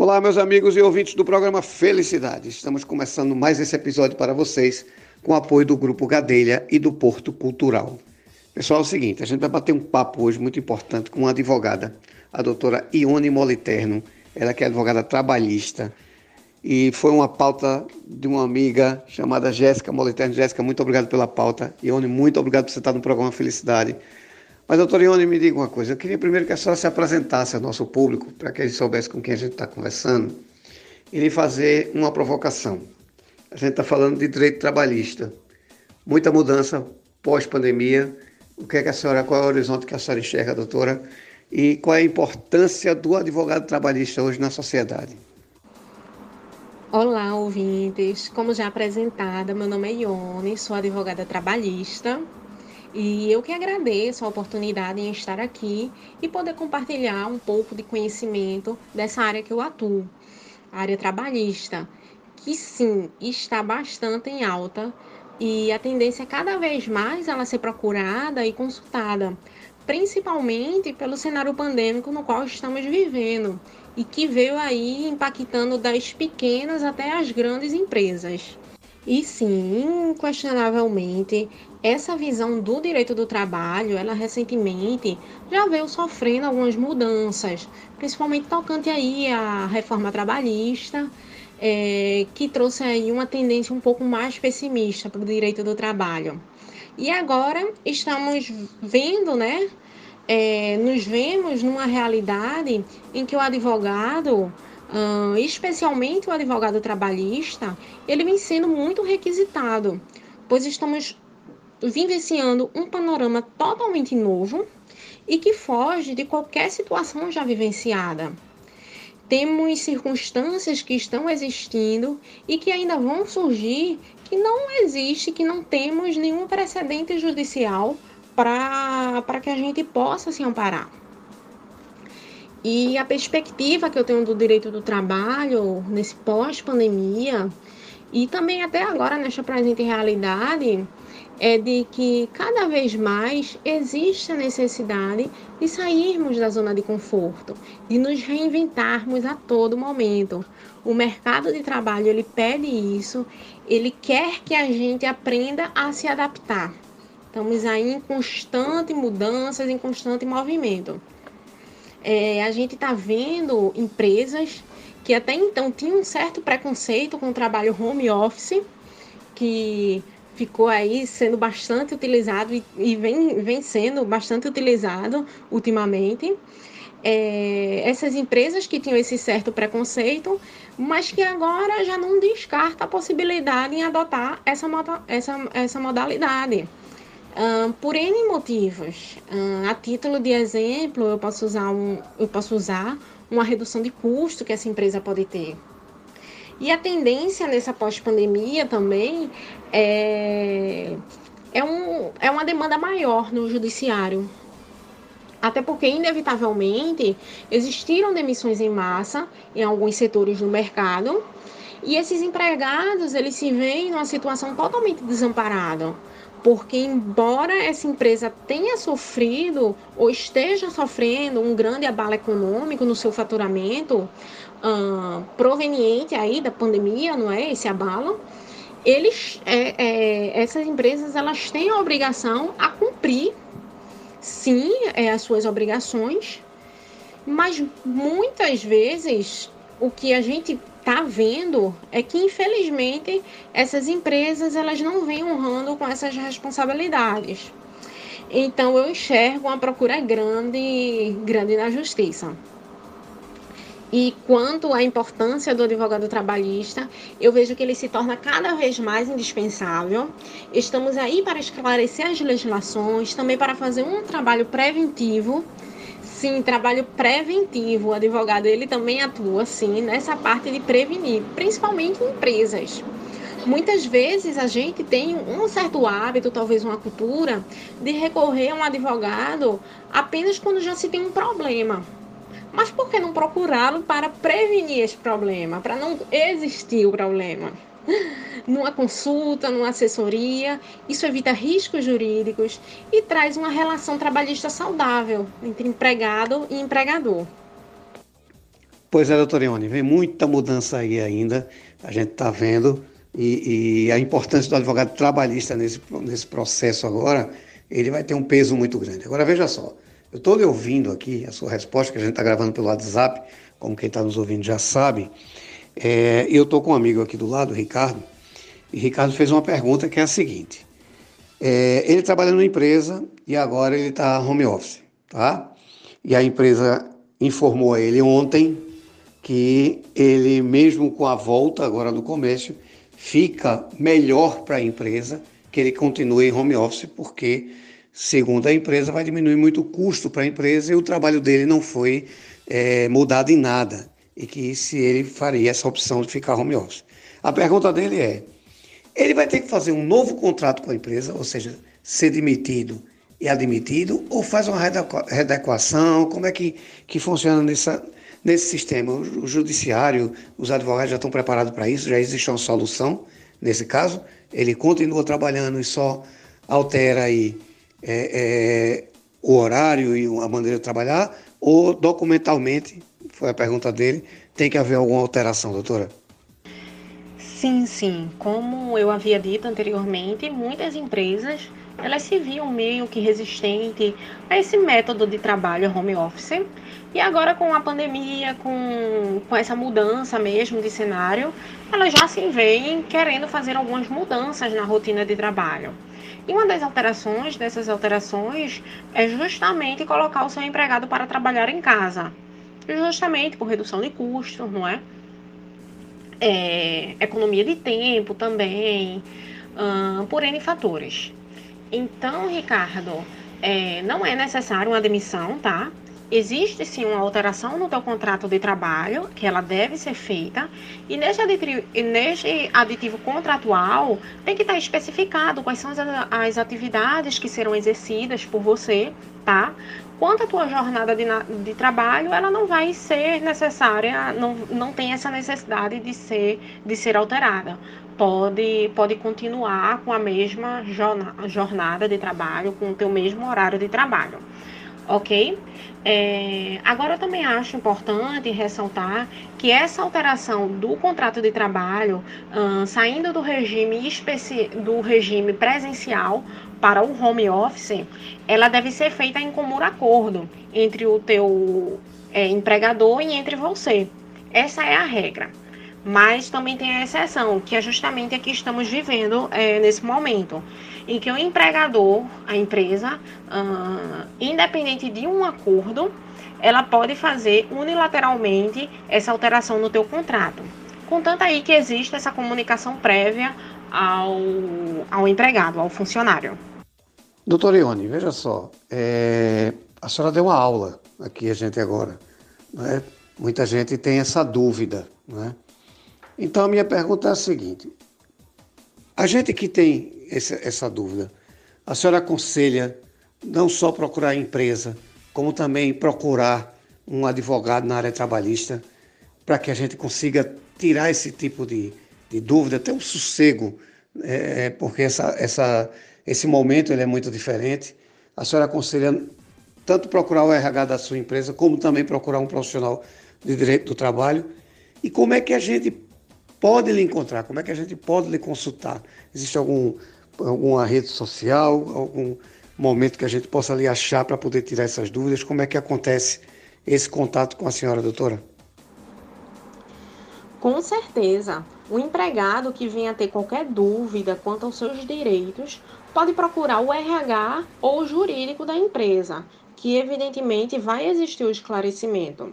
Olá, meus amigos e ouvintes do programa Felicidade. Estamos começando mais esse episódio para vocês com o apoio do Grupo Gadelha e do Porto Cultural. Pessoal, é o seguinte, a gente vai bater um papo hoje muito importante com uma advogada, a doutora Ione Moliterno, ela que é advogada trabalhista, e foi uma pauta de uma amiga chamada Jéssica Moliterno. Jéssica, muito obrigado pela pauta. Ione, muito obrigado por você estar no programa Felicidade. Mas, Ione, me diga uma coisa. Eu queria primeiro que a senhora se apresentasse ao nosso público, para que eles soubessem com quem a gente está conversando, e lhe fazer uma provocação. A gente está falando de direito trabalhista. Muita mudança pós-pandemia. O que é que a senhora, qual é o horizonte que a senhora enxerga, doutora? E qual é a importância do advogado trabalhista hoje na sociedade? Olá, ouvintes. Como já apresentada, meu nome é Ione, sou advogada trabalhista e eu que agradeço a oportunidade em estar aqui e poder compartilhar um pouco de conhecimento dessa área que eu atuo, a área trabalhista, que sim está bastante em alta e a tendência é cada vez mais ela ser procurada e consultada, principalmente pelo cenário pandêmico no qual estamos vivendo e que veio aí impactando das pequenas até as grandes empresas. E sim, inquestionavelmente, essa visão do direito do trabalho, ela recentemente já veio sofrendo algumas mudanças, principalmente tocante aí à reforma trabalhista, é, que trouxe aí uma tendência um pouco mais pessimista para o direito do trabalho. E agora estamos vendo, né? É, nos vemos numa realidade em que o advogado, especialmente o advogado trabalhista, ele vem sendo muito requisitado, pois estamos vivenciando um panorama totalmente novo e que foge de qualquer situação já vivenciada. Temos circunstâncias que estão existindo e que ainda vão surgir que não existe, que não temos nenhum precedente judicial para que a gente possa se amparar. E a perspectiva que eu tenho do direito do trabalho nesse pós-pandemia e também até agora nesta presente realidade é de que cada vez mais existe a necessidade de sairmos da zona de conforto, de nos reinventarmos a todo momento. O mercado de trabalho ele pede isso, ele quer que a gente aprenda a se adaptar. Estamos aí em constante mudanças, em constante movimento. É, a gente está vendo empresas que até então tinham um certo preconceito com o trabalho home office, que ficou aí sendo bastante utilizado e, e vem, vem sendo bastante utilizado ultimamente. É, essas empresas que tinham esse certo preconceito, mas que agora já não descarta a possibilidade em adotar essa, essa, essa modalidade. Um, por N motivos. Um, a título de exemplo, eu posso usar, um, eu posso usar uma redução de custo que essa empresa pode ter. E a tendência nessa pós-pandemia também é, é, um, é uma demanda maior no judiciário. Até porque, inevitavelmente, existiram demissões em massa em alguns setores do mercado e esses empregados eles se veem numa situação totalmente desamparada. Porque, embora essa empresa tenha sofrido ou esteja sofrendo um grande abalo econômico no seu faturamento, uh, proveniente aí da pandemia, não é? Esse abalo, eles, é, é, essas empresas elas têm a obrigação a cumprir, sim, é, as suas obrigações, mas muitas vezes o que a gente está vendo é que infelizmente essas empresas elas não vêm honrando com essas responsabilidades. Então eu enxergo uma procura grande, grande na justiça. E quanto à importância do advogado trabalhista, eu vejo que ele se torna cada vez mais indispensável. Estamos aí para esclarecer as legislações, também para fazer um trabalho preventivo. Sim, trabalho preventivo. O advogado ele também atua sim nessa parte de prevenir, principalmente em empresas. Muitas vezes a gente tem um certo hábito, talvez uma cultura, de recorrer a um advogado apenas quando já se tem um problema mas por que não procurá-lo para prevenir esse problema, para não existir o problema? Numa consulta, numa assessoria, isso evita riscos jurídicos e traz uma relação trabalhista saudável entre empregado e empregador. Pois é, doutor Ione, vem muita mudança aí ainda, a gente está vendo, e, e, a importância do advogado trabalhista nesse, nesse processo agora, ele vai ter um peso muito grande. Agora, veja só, eu estou lhe ouvindo aqui, a sua resposta, que a gente está gravando pelo WhatsApp, como quem está nos ouvindo já sabe, é, eu estou com um amigo aqui do lado, Ricardo, e Ricardo fez uma pergunta que é a seguinte, é, ele trabalha numa empresa e agora ele está home office, tá? E a empresa informou a ele ontem que ele, mesmo com a volta agora do comércio, fica melhor para a empresa que ele continue em home office, porque, segundo a empresa, vai diminuir muito o custo para a empresa e o trabalho dele não foi é, mudado em nada. E que se ele faria essa opção de ficar home office. A pergunta dele é: ele vai ter que fazer um novo contrato com a empresa, ou seja, ser demitido e admitido, ou faz uma readequação? Como é que, que funciona nessa, nesse sistema? O, o judiciário, os advogados já estão preparados para isso? Já existe uma solução nesse caso? Ele continua trabalhando e só altera aí é, é, o horário e a maneira de trabalhar? Ou documentalmente, foi a pergunta dele, tem que haver alguma alteração, doutora? Sim, sim. Como eu havia dito anteriormente, muitas empresas elas se viam meio que resistente a esse método de trabalho home office. E agora com a pandemia, com, com essa mudança mesmo de cenário, elas já se veem querendo fazer algumas mudanças na rotina de trabalho. E uma das alterações dessas alterações é justamente colocar o seu empregado para trabalhar em casa. Justamente por redução de custos, não é? é, economia de tempo também, hum, por N fatores. Então, Ricardo, é, não é necessário uma demissão, tá? Existe sim uma alteração no teu contrato de trabalho, que ela deve ser feita, e neste aditivo, neste aditivo contratual tem que estar especificado quais são as, as atividades que serão exercidas por você, tá? Quanto à tua jornada de, de trabalho, ela não vai ser necessária, não, não tem essa necessidade de ser, de ser alterada. Pode, pode continuar com a mesma jornada de trabalho, com o teu mesmo horário de trabalho ok? É, agora eu também acho importante ressaltar que essa alteração do contrato de trabalho, hum, saindo do regime do regime presencial para o home office, ela deve ser feita em comum acordo entre o teu é, empregador e entre você. Essa é a regra. Mas também tem a exceção, que é justamente a que estamos vivendo é, nesse momento, em que o empregador, a empresa, uh, independente de um acordo, ela pode fazer unilateralmente essa alteração no teu contrato. Contanto aí que existe essa comunicação prévia ao, ao empregado, ao funcionário. Doutor Ione, veja só, é, a senhora deu uma aula aqui a gente agora. Né? Muita gente tem essa dúvida. Né? Então a minha pergunta é a seguinte: a gente que tem essa, essa dúvida, a senhora aconselha não só procurar a empresa, como também procurar um advogado na área trabalhista, para que a gente consiga tirar esse tipo de, de dúvida, ter um sossego, é, porque essa, essa, esse momento ele é muito diferente. A senhora aconselha tanto procurar o RH da sua empresa, como também procurar um profissional de direito do trabalho. E como é que a gente pode lhe encontrar? Como é que a gente pode lhe consultar? Existe algum, alguma rede social, algum momento que a gente possa lhe achar para poder tirar essas dúvidas? Como é que acontece esse contato com a senhora, doutora? Com certeza. O empregado que venha ter qualquer dúvida quanto aos seus direitos pode procurar o RH ou o jurídico da empresa, que evidentemente vai existir o esclarecimento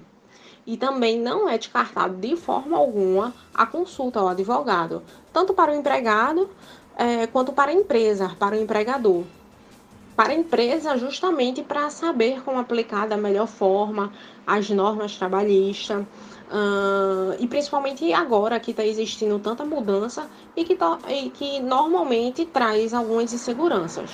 e também não é descartado de forma alguma a consulta ao advogado, tanto para o empregado é, quanto para a empresa, para o empregador. Para a empresa, justamente para saber como aplicar da melhor forma as normas trabalhistas, uh, e principalmente agora que está existindo tanta mudança e que, e que normalmente traz algumas inseguranças.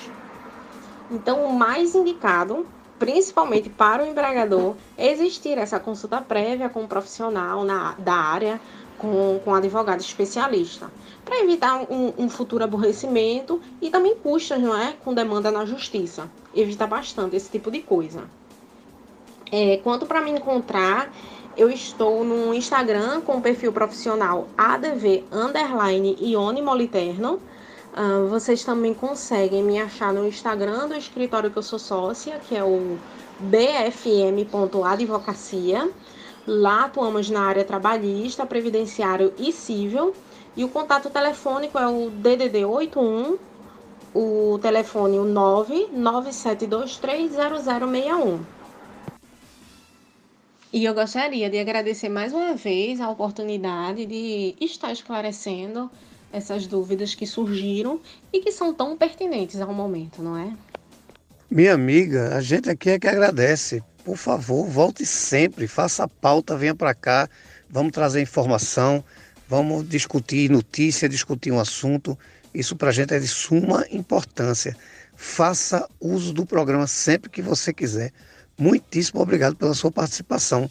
Então, o mais indicado principalmente para o empregador, existir essa consulta prévia com um profissional na, da área, com, com advogado especialista, para evitar um, um, futuro aborrecimento e também custos, não é? Com demanda na justiça. Evita bastante esse tipo de coisa. É, quanto para me encontrar, Eu estou no Instagram com o perfil profissional ADV Underline Ione Moliterno. Uh, vocês também conseguem me achar no Instagram do escritório que eu sou sócia, que é o bfm.advocacia. Lá atuamos na área trabalhista, previdenciário e civil. E o contato telefônico é o DDD 81, o telefone 997230061. E eu gostaria de agradecer mais uma vez a oportunidade de estar esclarecendo essas dúvidas que surgiram e que são tão pertinentes ao momento, não é? Minha amiga, a gente aqui é que agradece. Por favor, volte sempre, faça a pauta, venha para cá, vamos trazer informação, vamos discutir notícia, discutir um assunto. Isso para a gente é de suma importância. Faça uso do programa sempre que você quiser. Muitíssimo obrigado pela sua participação.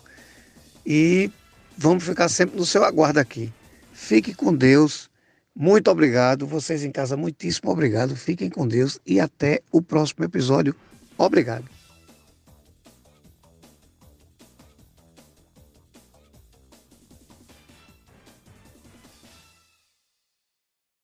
E vamos ficar sempre no seu aguardo aqui. Fique com Deus muito obrigado. Vocês em casa, muitíssimo obrigado. Fiquem com Deus e até o próximo episódio. Obrigado.